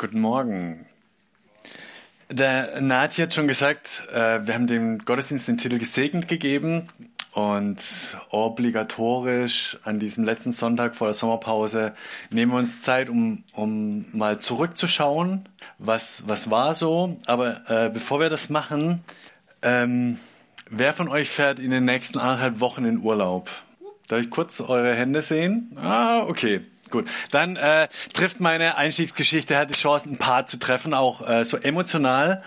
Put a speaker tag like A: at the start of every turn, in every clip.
A: Guten Morgen. Der Nati hat schon gesagt, äh, wir haben dem Gottesdienst den Titel gesegnet gegeben und obligatorisch an diesem letzten Sonntag vor der Sommerpause nehmen wir uns Zeit, um, um mal zurückzuschauen, was, was war so. Aber äh, bevor wir das machen, ähm, wer von euch fährt in den nächsten anderthalb Wochen in Urlaub? Darf ich kurz eure Hände sehen? Ah, okay. Gut, dann äh, trifft meine Einstiegsgeschichte, hat die Chance, ein paar zu treffen, auch äh, so emotional,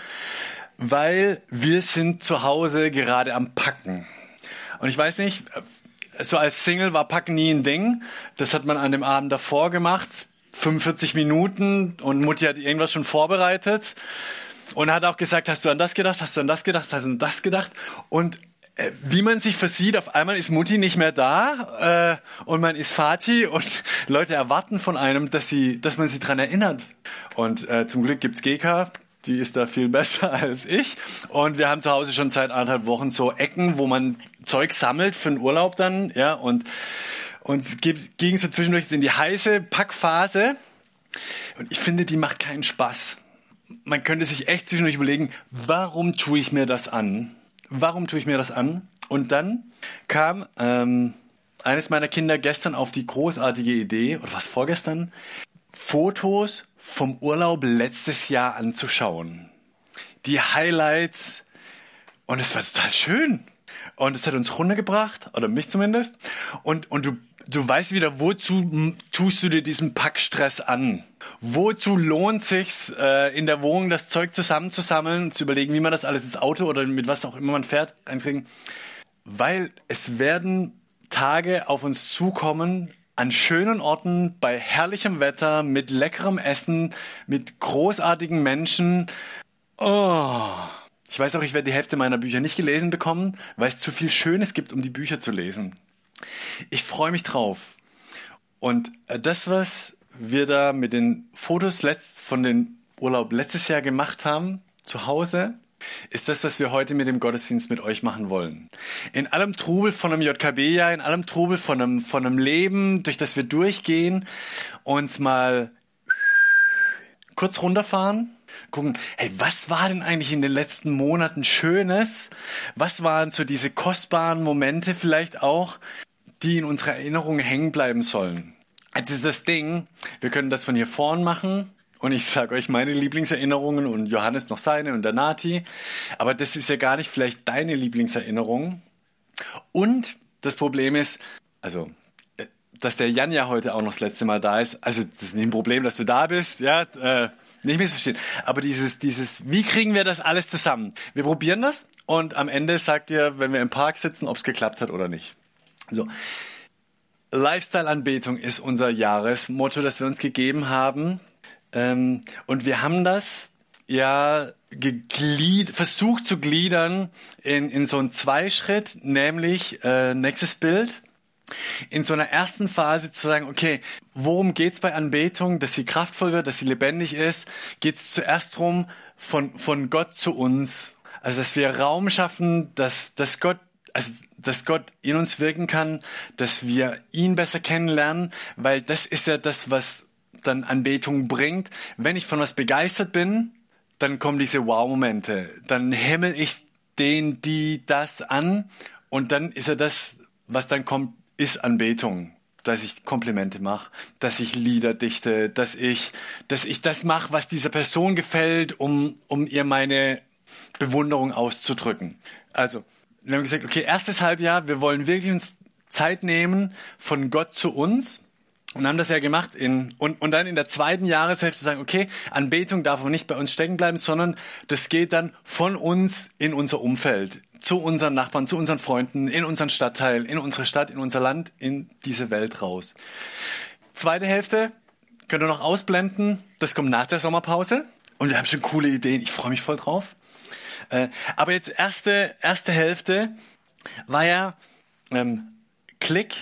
A: weil wir sind zu Hause gerade am Packen. Und ich weiß nicht, äh, so als Single war Packen nie ein Ding. Das hat man an dem Abend davor gemacht, 45 Minuten und Mutti hat irgendwas schon vorbereitet und hat auch gesagt, hast du an das gedacht, hast du an das gedacht, hast du an das gedacht und wie man sich versieht, auf einmal ist Mutti nicht mehr da äh, und man ist Vati und Leute erwarten von einem, dass sie, dass man sie dran erinnert. Und äh, zum Glück gibt's GK, die ist da viel besser als ich. Und wir haben zu Hause schon seit anderthalb Wochen so Ecken, wo man Zeug sammelt für den Urlaub dann, ja und und es ging so zwischendurch in die heiße Packphase. Und ich finde, die macht keinen Spaß. Man könnte sich echt zwischendurch überlegen, warum tue ich mir das an? Warum tue ich mir das an? Und dann kam ähm, eines meiner Kinder gestern auf die großartige Idee, oder was vorgestern, Fotos vom Urlaub letztes Jahr anzuschauen. Die Highlights. Und es war total schön. Und es hat uns runtergebracht, oder mich zumindest. Und, und du, du weißt wieder, wozu tust du dir diesen Packstress an? Wozu lohnt sich's äh, in der Wohnung das Zeug zusammenzusammeln, zu überlegen, wie man das alles ins Auto oder mit was auch immer man fährt, einkriegen? Weil es werden Tage auf uns zukommen, an schönen Orten, bei herrlichem Wetter, mit leckerem Essen, mit großartigen Menschen. Oh. Ich weiß auch, ich werde die Hälfte meiner Bücher nicht gelesen bekommen, weil es zu viel Schönes gibt, um die Bücher zu lesen. Ich freue mich drauf. Und äh, das, was wir da mit den Fotos von den Urlaub letztes Jahr gemacht haben, zu Hause, ist das, was wir heute mit dem Gottesdienst mit euch machen wollen. In allem Trubel von einem JKB-Jahr, in allem Trubel von einem, von einem Leben, durch das wir durchgehen, uns mal kurz runterfahren, gucken, hey, was war denn eigentlich in den letzten Monaten Schönes? Was waren so diese kostbaren Momente vielleicht auch, die in unserer Erinnerung hängen bleiben sollen? Jetzt ist das Ding, wir können das von hier vorn machen und ich sage euch meine Lieblingserinnerungen und Johannes noch seine und der Nati. Aber das ist ja gar nicht vielleicht deine Lieblingserinnerung. Und das Problem ist, also, äh, dass der Jan ja heute auch noch das letzte Mal da ist. Also, das ist nicht ein Problem, dass du da bist, ja, äh, nicht missverstehen. Aber dieses, dieses, wie kriegen wir das alles zusammen? Wir probieren das und am Ende sagt ihr, wenn wir im Park sitzen, ob es geklappt hat oder nicht. So. Lifestyle-Anbetung ist unser Jahresmotto, das wir uns gegeben haben. Ähm, und wir haben das ja geglied, versucht zu gliedern in, in so einen Zweischritt, nämlich äh, nächstes Bild. In so einer ersten Phase zu sagen, okay, worum geht's bei Anbetung, dass sie kraftvoll wird, dass sie lebendig ist, geht es zuerst darum, von, von Gott zu uns. Also, dass wir Raum schaffen, dass, dass Gott also dass Gott in uns wirken kann, dass wir ihn besser kennenlernen, weil das ist ja das, was dann Anbetung bringt. Wenn ich von was begeistert bin, dann kommen diese Wow-Momente. Dann himmel ich den, die, das an und dann ist ja das, was dann kommt, ist Anbetung. Dass ich Komplimente mache, dass ich Lieder dichte, dass ich, dass ich das mache, was dieser Person gefällt, um, um ihr meine Bewunderung auszudrücken. Also, wir haben gesagt, okay, erstes Halbjahr, wir wollen wirklich uns Zeit nehmen von Gott zu uns und haben das ja gemacht in, und, und dann in der zweiten Jahreshälfte sagen, okay, Anbetung darf aber nicht bei uns stecken bleiben, sondern das geht dann von uns in unser Umfeld zu unseren Nachbarn, zu unseren Freunden, in unseren Stadtteil, in unsere Stadt, in unser Land, in diese Welt raus. Zweite Hälfte könnt ihr noch ausblenden. Das kommt nach der Sommerpause. Und wir haben schon coole Ideen. Ich freue mich voll drauf. Äh, aber jetzt erste, erste Hälfte war ja ähm, Klick.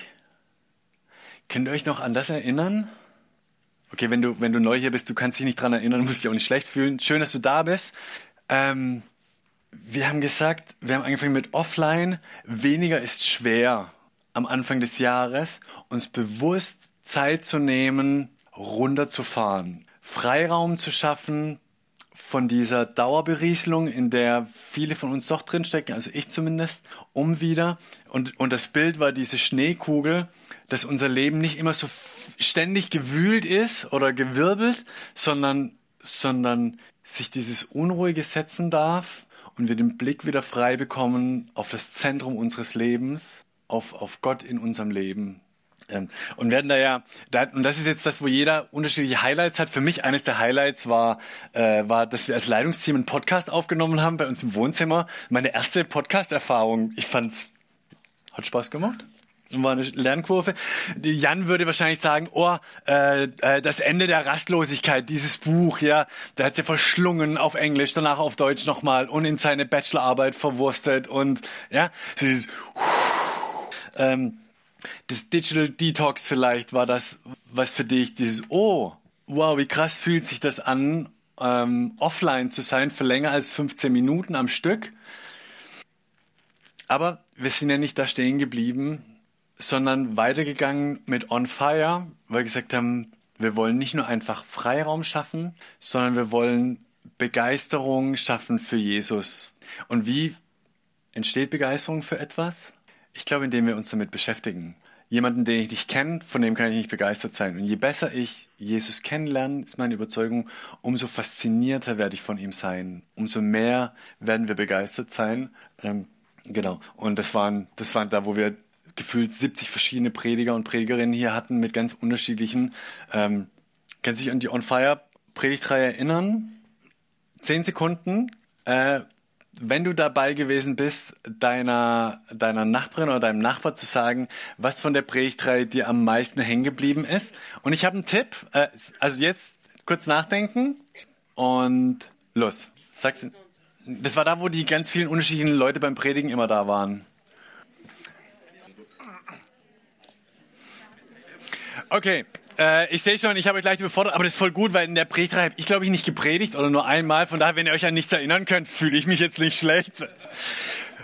A: Könnt ihr euch noch an das erinnern? Okay, wenn du, wenn du neu hier bist, du kannst dich nicht dran erinnern, musst dich auch nicht schlecht fühlen. Schön, dass du da bist. Ähm, wir haben gesagt, wir haben angefangen mit Offline. Weniger ist schwer am Anfang des Jahres, uns bewusst Zeit zu nehmen, runterzufahren, Freiraum zu schaffen von dieser Dauerberieselung, in der viele von uns doch drinstecken, also ich zumindest, um wieder. Und, und das Bild war diese Schneekugel, dass unser Leben nicht immer so ständig gewühlt ist oder gewirbelt, sondern, sondern sich dieses Unruhige setzen darf und wir den Blick wieder frei bekommen auf das Zentrum unseres Lebens, auf, auf Gott in unserem Leben. Ähm, und werden da ja, da, und das ist jetzt das, wo jeder unterschiedliche Highlights hat. Für mich eines der Highlights war, äh, war, dass wir als Leitungsteam einen Podcast aufgenommen haben bei uns im Wohnzimmer. Meine erste Podcast-Erfahrung. Ich fand's, hat Spaß gemacht war eine Lernkurve. Jan würde wahrscheinlich sagen, oh, äh, äh, das Ende der Rastlosigkeit, dieses Buch, ja, der hat ja verschlungen auf Englisch, danach auf Deutsch nochmal und in seine Bachelorarbeit verwurstet und ja, dieses, ähm, das Digital Detox vielleicht war das, was für dich dieses, oh, wow, wie krass fühlt sich das an, ähm, offline zu sein für länger als 15 Minuten am Stück. Aber wir sind ja nicht da stehen geblieben, sondern weitergegangen mit On Fire, weil wir gesagt haben, wir wollen nicht nur einfach Freiraum schaffen, sondern wir wollen Begeisterung schaffen für Jesus. Und wie entsteht Begeisterung für etwas? Ich glaube, indem wir uns damit beschäftigen. Jemanden, den ich nicht kenne, von dem kann ich nicht begeistert sein. Und je besser ich Jesus kennenlerne, ist meine Überzeugung, umso faszinierter werde ich von ihm sein. Umso mehr werden wir begeistert sein. Ähm, genau. Und das waren, das waren da, wo wir gefühlt 70 verschiedene Prediger und Predigerinnen hier hatten mit ganz unterschiedlichen. Ähm, kannst du dich an die On Fire Predigtreihe erinnern? Zehn Sekunden. Äh, wenn du dabei gewesen bist, deiner, deiner Nachbarin oder deinem Nachbar zu sagen, was von der Predigtreihe dir am meisten hängen geblieben ist. Und ich habe einen Tipp. Äh, also jetzt kurz nachdenken und los. Sag's. Das war da, wo die ganz vielen unterschiedlichen Leute beim Predigen immer da waren. Okay, äh, ich sehe schon, ich habe euch gleich überfordert, aber das ist voll gut, weil in der Predigtreihe habe ich, glaube ich, nicht gepredigt oder nur einmal. Von daher, wenn ihr euch an nichts erinnern könnt, fühle ich mich jetzt nicht schlecht.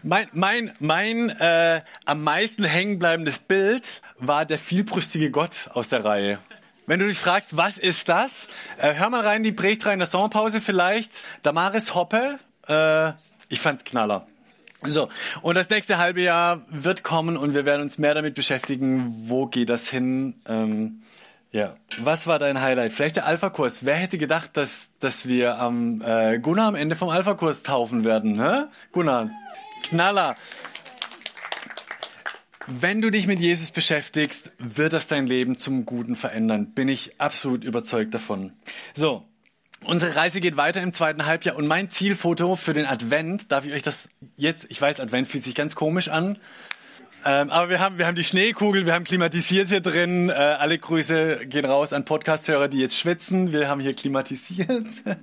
A: Mein, mein, mein äh, am meisten hängenbleibendes Bild war der vielbrüstige Gott aus der Reihe. Wenn du dich fragst, was ist das? Äh, hör mal rein, die Predigtreihe in der Sommerpause vielleicht. Damaris Hoppe, äh, ich fand's knaller. So, und das nächste halbe Jahr wird kommen und wir werden uns mehr damit beschäftigen, wo geht das hin. Ähm, ja, was war dein Highlight? Vielleicht der Alpha-Kurs. Wer hätte gedacht, dass, dass wir am äh, Gunnar am Ende vom Alpha-Kurs taufen werden? Hä? Gunnar, Knaller. Wenn du dich mit Jesus beschäftigst, wird das dein Leben zum Guten verändern. Bin ich absolut überzeugt davon. So, Unsere Reise geht weiter im zweiten Halbjahr und mein Zielfoto für den Advent, darf ich euch das jetzt, ich weiß, Advent fühlt sich ganz komisch an, ähm, aber wir haben, wir haben die Schneekugel, wir haben klimatisiert hier drin. Äh, alle Grüße gehen raus an Podcasthörer, die jetzt schwitzen. Wir haben hier klimatisiert.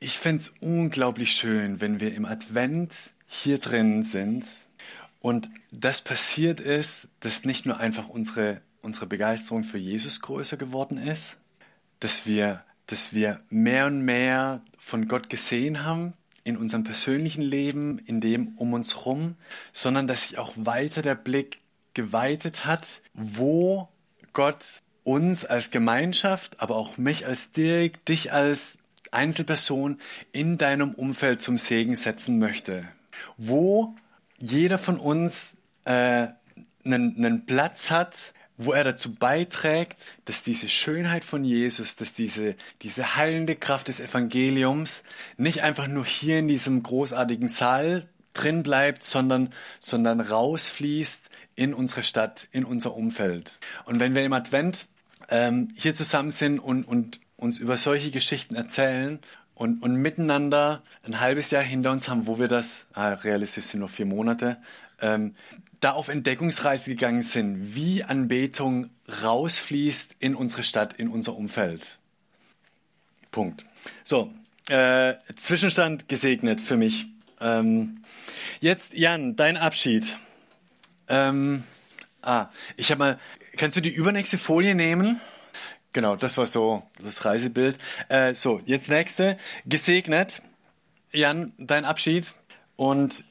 A: ich fände unglaublich schön, wenn wir im Advent hier drin sind und das passiert ist, dass nicht nur einfach unsere, unsere Begeisterung für Jesus größer geworden ist, dass wir, dass wir mehr und mehr von Gott gesehen haben in unserem persönlichen Leben, in dem um uns herum, sondern dass sich auch weiter der Blick geweitet hat, wo Gott uns als Gemeinschaft, aber auch mich als Dirk, dich als Einzelperson in deinem Umfeld zum Segen setzen möchte. Wo jeder von uns äh, einen, einen Platz hat, wo er dazu beiträgt, dass diese Schönheit von Jesus, dass diese, diese heilende Kraft des Evangeliums nicht einfach nur hier in diesem großartigen Saal drin bleibt, sondern, sondern rausfließt in unsere Stadt, in unser Umfeld. Und wenn wir im Advent ähm, hier zusammen sind und, und uns über solche Geschichten erzählen und, und miteinander ein halbes Jahr hinter uns haben, wo wir das, ah, realistisch sind noch vier Monate, ähm, da auf Entdeckungsreise gegangen sind, wie Anbetung rausfließt in unsere Stadt, in unser Umfeld. Punkt. So, äh, Zwischenstand gesegnet für mich. Ähm, jetzt, Jan, dein Abschied. Ähm, ah, ich habe mal, kannst du die übernächste Folie nehmen? Genau, das war so das Reisebild. Äh, so, jetzt nächste. Gesegnet. Jan, dein Abschied. Und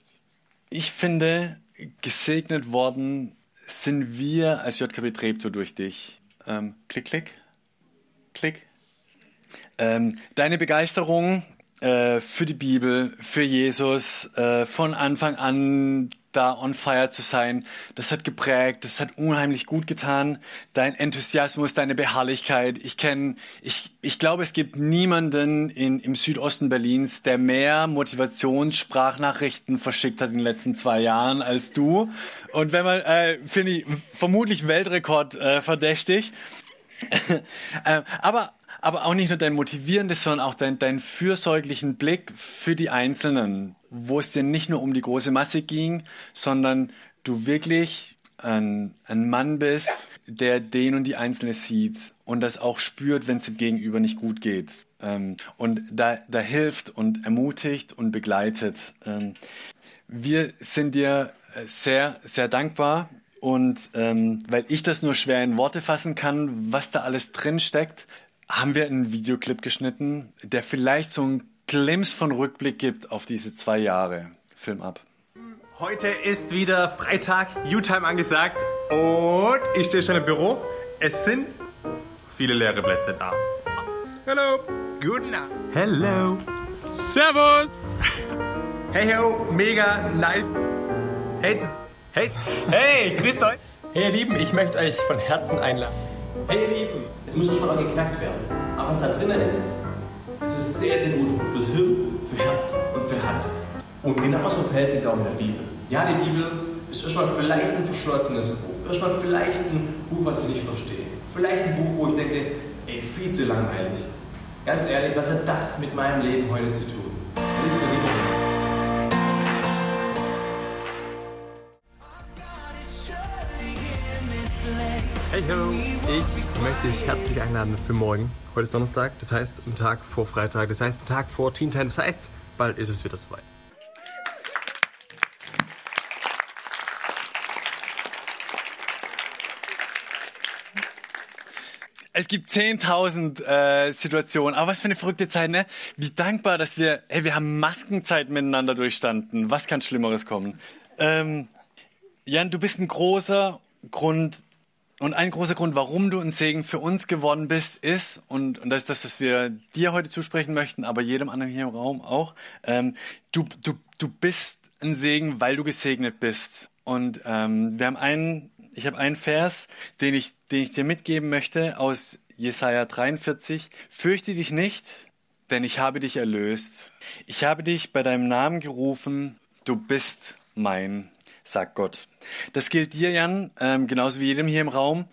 A: ich finde, gesegnet worden sind wir als JKB Treptow durch dich. Ähm, klick, klick. Klick. Ähm, deine Begeisterung äh, für die Bibel, für Jesus, äh, von Anfang an da on fire zu sein, das hat geprägt, das hat unheimlich gut getan. Dein Enthusiasmus, deine Beharrlichkeit. Ich kenne, ich, ich glaube, es gibt niemanden in, im Südosten Berlins, der mehr Motivationssprachnachrichten verschickt hat in den letzten zwei Jahren als du. Und wenn man, äh, finde ich, vermutlich Weltrekord äh, verdächtig. äh, aber aber auch nicht nur dein motivierendes, sondern auch dein, dein fürsorglichen Blick für die Einzelnen, wo es dir nicht nur um die große Masse ging, sondern du wirklich ein, ein Mann bist, der den und die Einzelne sieht und das auch spürt, wenn es dem Gegenüber nicht gut geht. Ähm, und da, da hilft und ermutigt und begleitet. Ähm, wir sind dir sehr, sehr dankbar und ähm, weil ich das nur schwer in Worte fassen kann, was da alles drin steckt, haben wir einen Videoclip geschnitten, der vielleicht so einen Glimpse von Rückblick gibt auf diese zwei Jahre. Film ab.
B: Heute ist wieder Freitag, U-Time angesagt und ich stehe schon im Büro. Es sind viele leere Plätze da. Hallo, guten Abend. Hello, Servus. Hey ho, mega nice. Hey, hey, hey, grüß euch. Hey ihr Lieben, ich möchte euch von Herzen einladen. Hey ihr Lieben,
C: es muss schon mal geknackt werden. Aber was da drinnen ist, das ist sehr, sehr gut fürs Hirn, für Herz und für Hand. Und genauso verhält sich es auch mit der Bibel. Ja, die Bibel ist erstmal vielleicht ein verschlossenes Buch. Erstmal vielleicht ein Buch, was ich nicht verstehe. Vielleicht ein Buch, wo ich denke, ey, viel zu langweilig. Ganz ehrlich, was hat das mit meinem Leben heute zu tun?
B: Ich möchte dich herzlich einladen für morgen. Heute ist Donnerstag, das heißt ein Tag vor Freitag, das heißt ein Tag vor Teen Time, das heißt, bald ist es wieder soweit.
A: Es gibt 10.000 äh, Situationen, aber was für eine verrückte Zeit, ne? Wie dankbar, dass wir, hey, wir haben Maskenzeit miteinander durchstanden. Was kann Schlimmeres kommen? Ähm, Jan, du bist ein großer Grund und ein großer Grund, warum du ein Segen für uns geworden bist, ist, und, und das ist das, was wir dir heute zusprechen möchten, aber jedem anderen hier im Raum auch, ähm, du, du, du bist ein Segen, weil du gesegnet bist. Und ähm, wir haben einen, ich habe einen Vers, den ich, den ich dir mitgeben möchte aus Jesaja 43. Fürchte dich nicht, denn ich habe dich erlöst. Ich habe dich bei deinem Namen gerufen, du bist mein sagt Gott. Das gilt dir, Jan, ähm, genauso wie jedem hier im Raum.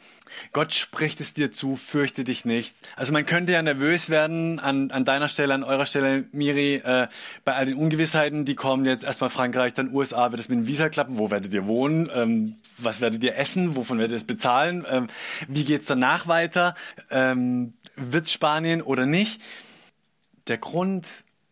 A: Gott spricht es dir zu, fürchte dich nicht. Also man könnte ja nervös werden an, an deiner Stelle, an eurer Stelle, Miri, äh, bei all den Ungewissheiten, die kommen jetzt erstmal Frankreich, dann USA, wird es mit dem Visa klappen, wo werdet ihr wohnen, ähm, was werdet ihr essen, wovon werdet ihr es bezahlen, ähm, wie geht's danach weiter, ähm, wird Spanien oder nicht? Der Grund,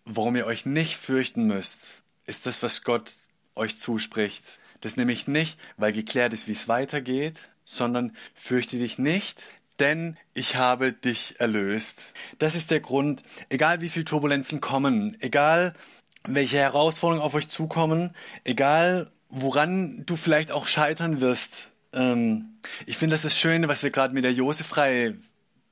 A: warum ihr euch nicht fürchten müsst, ist das, was Gott euch zuspricht. Das nämlich nicht, weil geklärt ist, wie es weitergeht, sondern fürchte dich nicht, denn ich habe dich erlöst. Das ist der Grund, egal wie viel Turbulenzen kommen, egal welche Herausforderungen auf euch zukommen, egal woran du vielleicht auch scheitern wirst. Ähm, ich finde, das ist das Schöne, was wir gerade mit der Josefreihe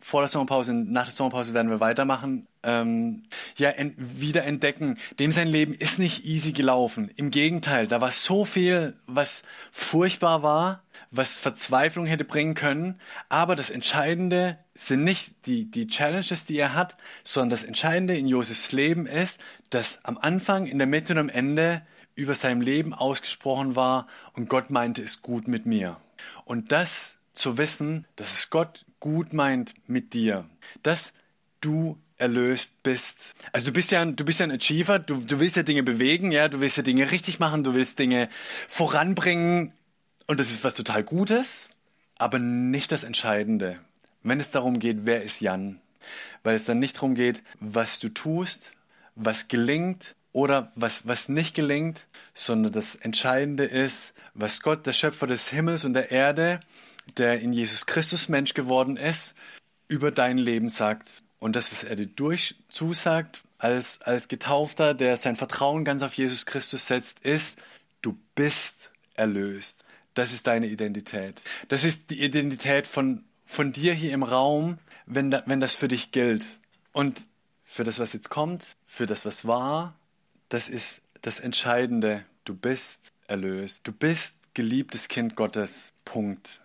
A: vor der Sommerpause, nach der Sommerpause werden wir weitermachen, ähm, ja, ent, wieder entdecken. Dem sein Leben ist nicht easy gelaufen. Im Gegenteil, da war so viel, was furchtbar war, was Verzweiflung hätte bringen können. Aber das Entscheidende sind nicht die, die Challenges, die er hat, sondern das Entscheidende in Josefs Leben ist, dass am Anfang, in der Mitte und am Ende über sein Leben ausgesprochen war und Gott meinte es gut mit mir. Und das zu wissen, dass es Gott gut meint mit dir, dass du erlöst bist. Also du bist ja, du bist ja ein Achiever, du, du willst ja Dinge bewegen, ja, du willst ja Dinge richtig machen, du willst Dinge voranbringen und das ist was total Gutes, aber nicht das Entscheidende. Wenn es darum geht, wer ist Jan? Weil es dann nicht darum geht, was du tust, was gelingt oder was, was nicht gelingt, sondern das Entscheidende ist, was Gott, der Schöpfer des Himmels und der Erde, der in Jesus Christus Mensch geworden ist, über dein Leben sagt. Und das, was er dir durch zusagt, als, als Getaufter, der sein Vertrauen ganz auf Jesus Christus setzt, ist, du bist erlöst. Das ist deine Identität. Das ist die Identität von, von dir hier im Raum, wenn, da, wenn das für dich gilt. Und für das, was jetzt kommt, für das, was war, das ist das Entscheidende. Du bist erlöst. Du bist geliebtes Kind Gottes. Punkt.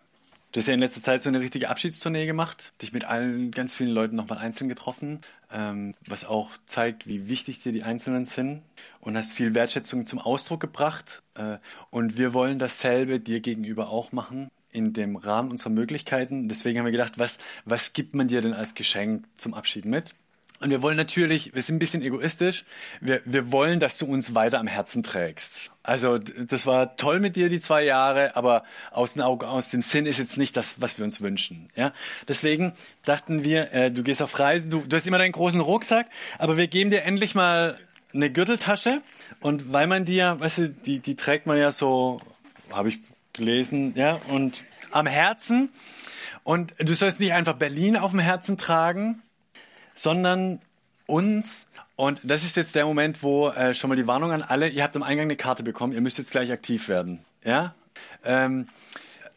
A: Du hast ja in letzter Zeit so eine richtige Abschiedstournee gemacht, dich mit allen ganz vielen Leuten nochmal einzeln getroffen, ähm, was auch zeigt, wie wichtig dir die Einzelnen sind und hast viel Wertschätzung zum Ausdruck gebracht. Äh, und wir wollen dasselbe dir gegenüber auch machen in dem Rahmen unserer Möglichkeiten. Deswegen haben wir gedacht, was, was gibt man dir denn als Geschenk zum Abschied mit? Und wir wollen natürlich, wir sind ein bisschen egoistisch, wir, wir wollen, dass du uns weiter am Herzen trägst. Also das war toll mit dir die zwei Jahre, aber aus, den Augen, aus dem Sinn ist jetzt nicht das, was wir uns wünschen. Ja? Deswegen dachten wir, äh, du gehst auf Reisen, du, du hast immer deinen großen Rucksack, aber wir geben dir endlich mal eine Gürteltasche. Und weil man die ja, weißt du, die, die trägt man ja so, habe ich gelesen, ja, und am Herzen. Und du sollst nicht einfach Berlin auf dem Herzen tragen, sondern uns. Und das ist jetzt der Moment, wo äh, schon mal die Warnung an alle, ihr habt am Eingang eine Karte bekommen, ihr müsst jetzt gleich aktiv werden. Ja? Ähm,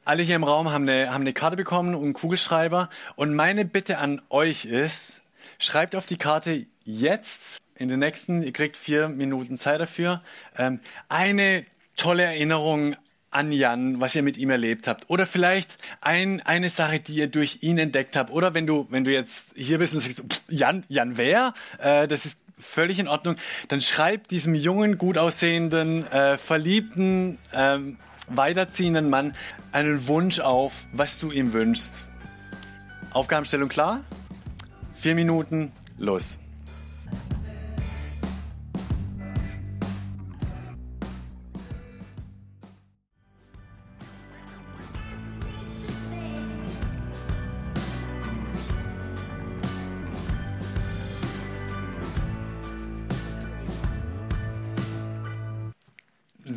A: alle hier im Raum haben eine, haben eine Karte bekommen und einen Kugelschreiber. Und meine Bitte an euch ist, schreibt auf die Karte jetzt in den nächsten, ihr kriegt vier Minuten Zeit dafür, ähm, eine tolle Erinnerung an Jan, was ihr mit ihm erlebt habt. Oder vielleicht ein, eine Sache, die ihr durch ihn entdeckt habt. Oder wenn du, wenn du jetzt hier bist und sagst, pff, Jan, Jan wer? Äh, das ist völlig in Ordnung. Dann schreib diesem jungen, gut aussehenden, äh, verliebten, äh, weiterziehenden Mann einen Wunsch auf, was du ihm wünschst. Aufgabenstellung klar? Vier Minuten, los.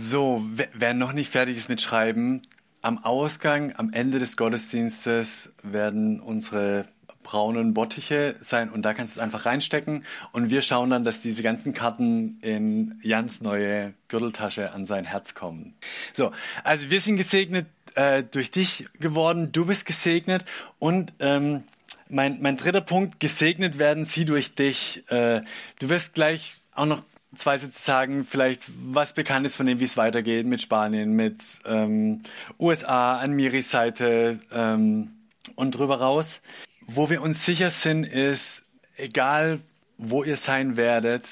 A: So, wer noch nicht fertig ist mit Schreiben, am Ausgang, am Ende des Gottesdienstes werden unsere braunen Bottiche sein und da kannst du es einfach reinstecken und wir schauen dann, dass diese ganzen Karten in Jans neue Gürteltasche an sein Herz kommen. So, also wir sind gesegnet äh, durch dich geworden, du bist gesegnet und ähm, mein, mein dritter Punkt, gesegnet werden sie durch dich. Äh, du wirst gleich auch noch zwei Sätze sagen, vielleicht was bekannt ist von dem, wie es weitergeht mit Spanien, mit ähm, USA an Miris Seite ähm, und drüber raus. Wo wir uns sicher sind, ist, egal wo ihr sein werdet,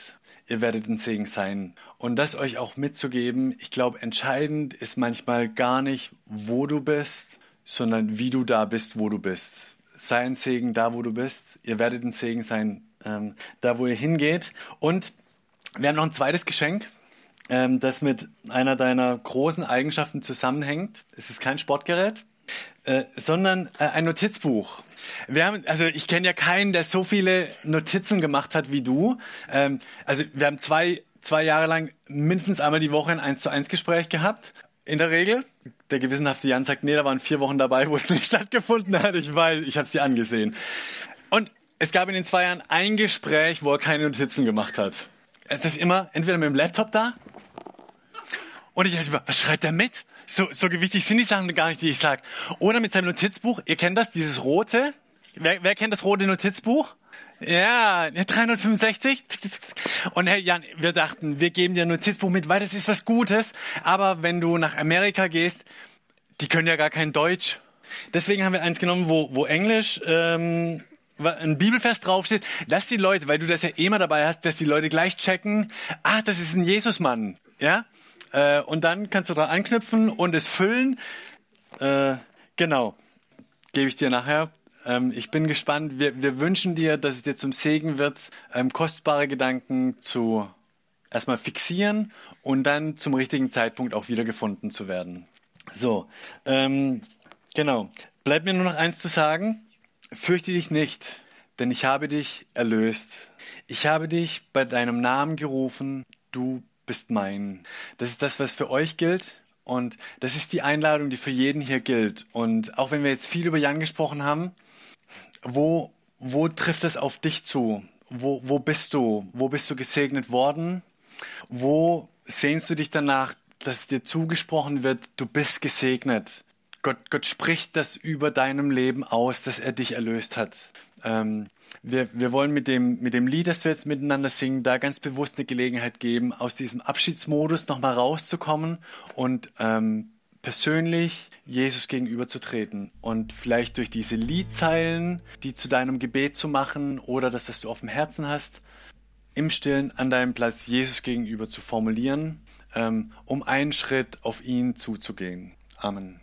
A: ihr werdet ein Segen sein. Und das euch auch mitzugeben, ich glaube, entscheidend ist manchmal gar nicht, wo du bist, sondern wie du da bist, wo du bist. Sei ein Segen da, wo du bist. Ihr werdet ein Segen sein, ähm, da, wo ihr hingeht. Und wir haben noch ein zweites Geschenk, ähm, das mit einer deiner großen Eigenschaften zusammenhängt. Es ist kein Sportgerät, äh, sondern äh, ein Notizbuch. Wir haben, also ich kenne ja keinen, der so viele Notizen gemacht hat wie du. Ähm, also wir haben zwei, zwei Jahre lang mindestens einmal die Woche ein 1 zu 1 Gespräch gehabt. In der Regel. Der gewissenhafte Jan sagt, nee, da waren vier Wochen dabei, wo es nicht stattgefunden hat. Ich weiß, ich habe sie angesehen. Und es gab in den zwei Jahren ein Gespräch, wo er keine Notizen gemacht hat. Es ist immer entweder mit dem Laptop da und ich dachte, was schreibt er mit? So, so gewichtig sind die Sachen gar nicht, die ich sag. Oder mit seinem Notizbuch. Ihr kennt das, dieses rote. Wer, wer kennt das rote Notizbuch? Ja, 365. Und Herr Jan, wir dachten, wir geben dir ein Notizbuch mit, weil das ist was Gutes. Aber wenn du nach Amerika gehst, die können ja gar kein Deutsch. Deswegen haben wir eins genommen, wo, wo Englisch ähm, ein Bibelfest draufsteht, dass die Leute, weil du das ja immer dabei hast, dass die Leute gleich checken, ah, das ist ein Jesusmann, ja? Äh, und dann kannst du dran anknüpfen und es füllen. Äh, genau, gebe ich dir nachher Ähm, ich bin gespannt. Wir, wir wünschen dir, dass es dir zum Segen wird, ähm, kostbare Gedanken zu erstmal fixieren und dann zum richtigen Zeitpunkt auch wieder gefunden zu werden. So, ähm, genau. Bleibt mir nur noch eins zu sagen. Fürchte dich nicht, denn ich habe dich erlöst. Ich habe dich bei deinem Namen gerufen. Du bist mein. Das ist das, was für euch gilt. Und das ist die Einladung, die für jeden hier gilt. Und auch wenn wir jetzt viel über Jan gesprochen haben, wo, wo trifft es auf dich zu? Wo, wo bist du? Wo bist du gesegnet worden? Wo sehnst du dich danach, dass dir zugesprochen wird, du bist gesegnet? Gott, Gott spricht das über deinem Leben aus, dass er dich erlöst hat. Ähm, wir, wir wollen mit dem, mit dem Lied, das wir jetzt miteinander singen, da ganz bewusst eine Gelegenheit geben, aus diesem Abschiedsmodus nochmal rauszukommen und ähm, persönlich Jesus gegenüberzutreten und vielleicht durch diese Liedzeilen, die zu deinem Gebet zu machen oder das, was du auf dem Herzen hast, im Stillen an deinem Platz Jesus gegenüber zu formulieren, ähm, um einen Schritt auf ihn zuzugehen. Amen.